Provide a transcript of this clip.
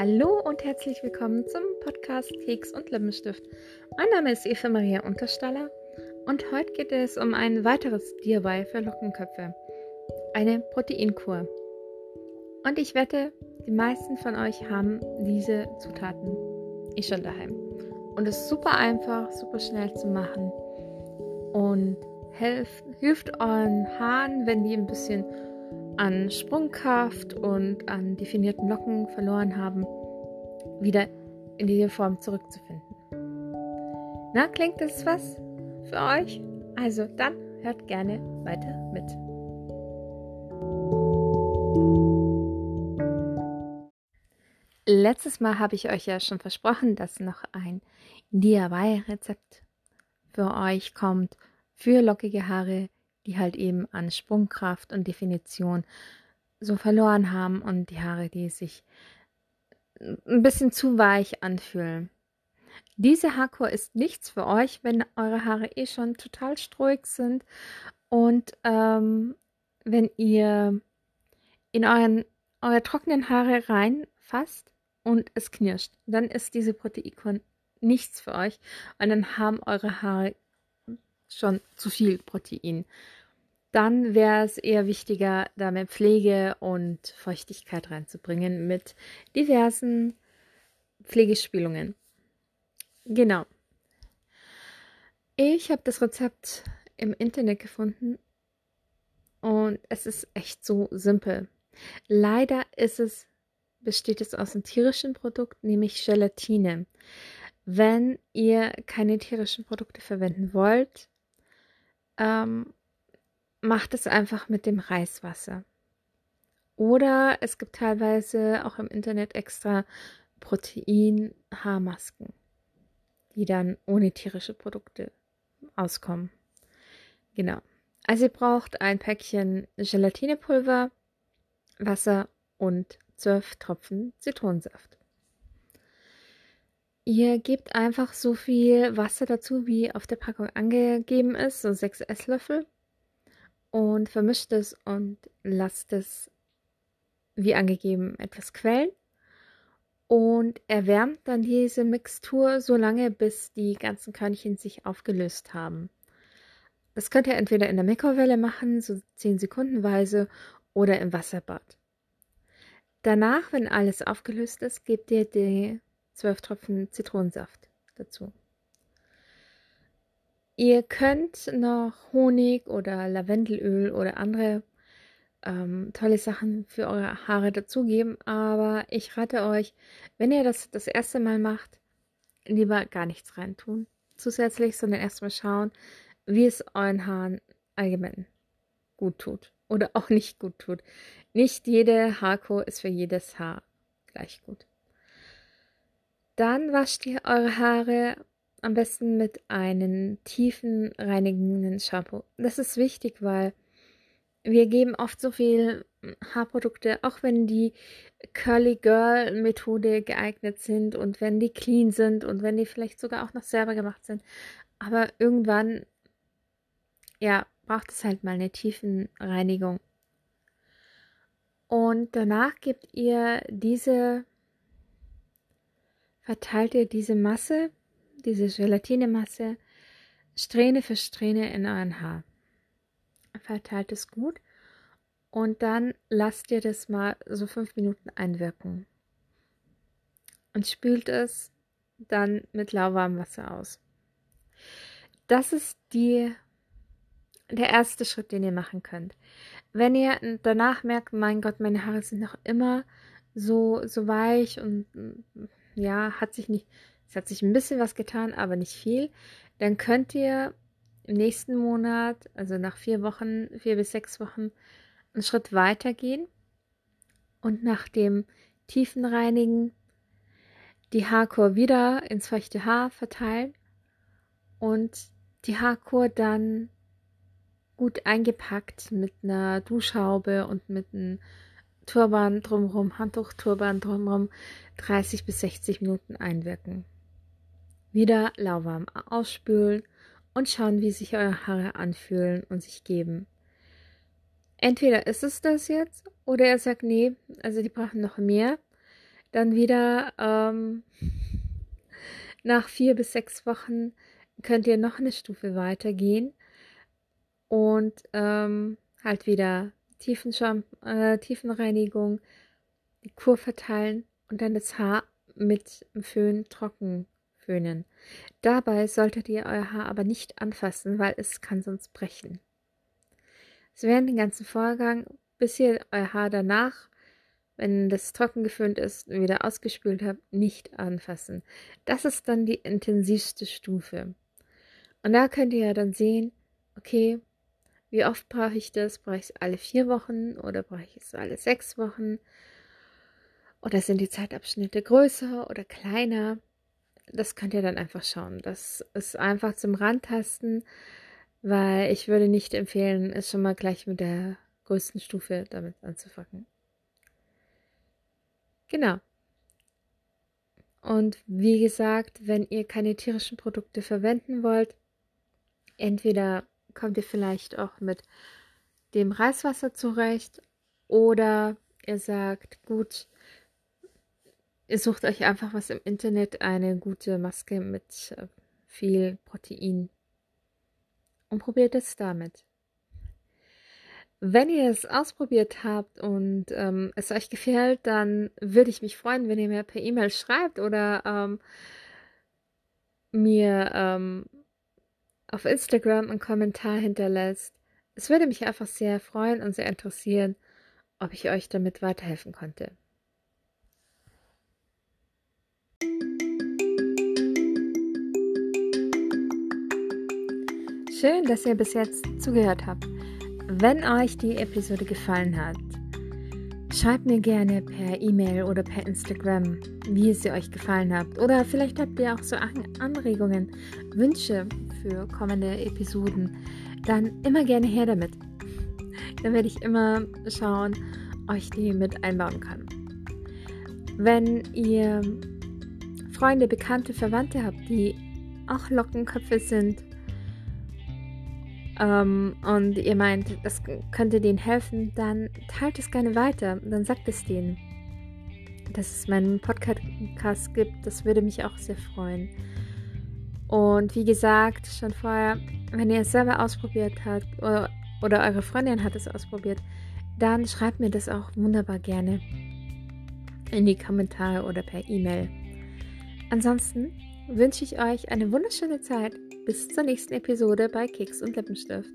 Hallo und herzlich willkommen zum Podcast Keks und Lippenstift. Mein Name ist Eva Maria Unterstaller und heute geht es um ein weiteres DIY für Lockenköpfe. Eine Proteinkur. Und ich wette, die meisten von euch haben diese Zutaten eh schon daheim. Und es ist super einfach, super schnell zu machen und hilft, hilft euren Haaren, wenn die ein bisschen an Sprungkraft und an definierten Locken verloren haben, wieder in die Form zurückzufinden. Na, klingt das was für euch? Also dann hört gerne weiter mit. Letztes Mal habe ich euch ja schon versprochen, dass noch ein DIY-Rezept für euch kommt für lockige Haare, die halt eben an Sprungkraft und Definition so verloren haben und die Haare, die sich ein bisschen zu weich anfühlen. Diese Haarkur ist nichts für euch, wenn eure Haare eh schon total strohig sind und ähm, wenn ihr in euren, eure trockenen Haare reinfasst und es knirscht, dann ist diese Proteinkur nichts für euch und dann haben eure Haare schon zu viel Protein. Dann wäre es eher wichtiger, da mehr Pflege und Feuchtigkeit reinzubringen mit diversen Pflegespielungen. Genau. Ich habe das Rezept im Internet gefunden und es ist echt so simpel. Leider ist es, besteht es aus einem tierischen Produkt, nämlich Gelatine. Wenn ihr keine tierischen Produkte verwenden wollt, ähm, macht es einfach mit dem Reiswasser. Oder es gibt teilweise auch im Internet extra Protein-Haarmasken, die dann ohne tierische Produkte auskommen. Genau. Also ihr braucht ein Päckchen Gelatinepulver, Wasser und 12 Tropfen Zitronensaft. Ihr gebt einfach so viel Wasser dazu, wie auf der Packung angegeben ist, so 6 Esslöffel und vermischt es und lasst es wie angegeben etwas quellen und erwärmt dann diese Mixtur so lange, bis die ganzen Körnchen sich aufgelöst haben. Das könnt ihr entweder in der Mikrowelle machen, so 10 Sekundenweise, oder im Wasserbad. Danach, wenn alles aufgelöst ist, gebt ihr die 12 Tropfen Zitronensaft dazu. Ihr könnt noch Honig oder Lavendelöl oder andere ähm, tolle Sachen für eure Haare dazugeben, aber ich rate euch, wenn ihr das das erste Mal macht, lieber gar nichts reintun zusätzlich, sondern erstmal schauen, wie es euren Haaren allgemein gut tut oder auch nicht gut tut. Nicht jede Haarkur ist für jedes Haar gleich gut. Dann wascht ihr eure Haare am besten mit einem tiefen reinigenden Shampoo. Das ist wichtig, weil wir geben oft so viel Haarprodukte, auch wenn die Curly Girl Methode geeignet sind und wenn die clean sind und wenn die vielleicht sogar auch noch selber gemacht sind. Aber irgendwann, ja, braucht es halt mal eine tiefen Reinigung. Und danach gebt ihr diese, verteilt ihr diese Masse diese Gelatinemasse Strähne für Strähne in euren Haar. Verteilt es gut und dann lasst ihr das mal so fünf Minuten einwirken. Und spült es dann mit lauwarmem Wasser aus. Das ist die, der erste Schritt, den ihr machen könnt. Wenn ihr danach merkt, mein Gott, meine Haare sind noch immer so, so weich und ja, hat sich nicht es hat sich ein bisschen was getan, aber nicht viel, dann könnt ihr im nächsten Monat, also nach vier Wochen, vier bis sechs Wochen, einen Schritt weiter gehen und nach dem tiefen Reinigen die Haarkur wieder ins feuchte Haar verteilen und die Haarkur dann gut eingepackt mit einer Duschhaube und mit einem Turban drumherum, Handtuch-Turban drumherum, 30 bis 60 Minuten einwirken. Wieder lauwarm ausspülen und schauen, wie sich eure Haare anfühlen und sich geben. Entweder ist es das jetzt oder er sagt, nee, also die brauchen noch mehr. Dann wieder ähm, nach vier bis sechs Wochen könnt ihr noch eine Stufe weitergehen und ähm, halt wieder Tiefenscham äh, Tiefenreinigung, die Kur verteilen und dann das Haar mit dem Föhn trocken föhnen. Dabei solltet ihr euer Haar aber nicht anfassen, weil es kann sonst brechen. So während den ganzen Vorgang, bis ihr euer Haar danach, wenn das trocken geföhnt ist, wieder ausgespült habt, nicht anfassen. Das ist dann die intensivste Stufe. Und da könnt ihr ja dann sehen, okay, wie oft brauche ich das? Brauche ich es alle vier Wochen oder brauche ich es alle sechs Wochen? Oder sind die Zeitabschnitte größer oder kleiner? Das könnt ihr dann einfach schauen. Das ist einfach zum Rantasten, weil ich würde nicht empfehlen, es schon mal gleich mit der größten Stufe damit anzufangen. Genau. Und wie gesagt, wenn ihr keine tierischen Produkte verwenden wollt, entweder kommt ihr vielleicht auch mit dem Reiswasser zurecht oder ihr sagt, gut, ihr sucht euch einfach was im Internet, eine gute Maske mit äh, viel Protein und probiert es damit. Wenn ihr es ausprobiert habt und ähm, es euch gefällt, dann würde ich mich freuen, wenn ihr mir per E-Mail schreibt oder ähm, mir ähm, auf Instagram einen Kommentar hinterlässt. Es würde mich einfach sehr freuen und sehr interessieren, ob ich euch damit weiterhelfen konnte. Schön, dass ihr bis jetzt zugehört habt. Wenn euch die Episode gefallen hat, schreibt mir gerne per E-Mail oder per Instagram, wie es euch gefallen hat. Oder vielleicht habt ihr auch so Anregungen, Wünsche für kommende Episoden. Dann immer gerne her damit. Dann werde ich immer schauen, euch die mit einbauen kann. Wenn ihr Freunde, Bekannte, Verwandte habt, die auch Lockenköpfe sind ähm, und ihr meint, das könnte denen helfen, dann teilt es gerne weiter. Dann sagt es denen, dass es meinen Podcast gibt. Das würde mich auch sehr freuen. Und wie gesagt, schon vorher, wenn ihr es selber ausprobiert habt oder, oder eure Freundin hat es ausprobiert, dann schreibt mir das auch wunderbar gerne in die Kommentare oder per E-Mail. Ansonsten wünsche ich euch eine wunderschöne Zeit bis zur nächsten Episode bei Keks und Lippenstift.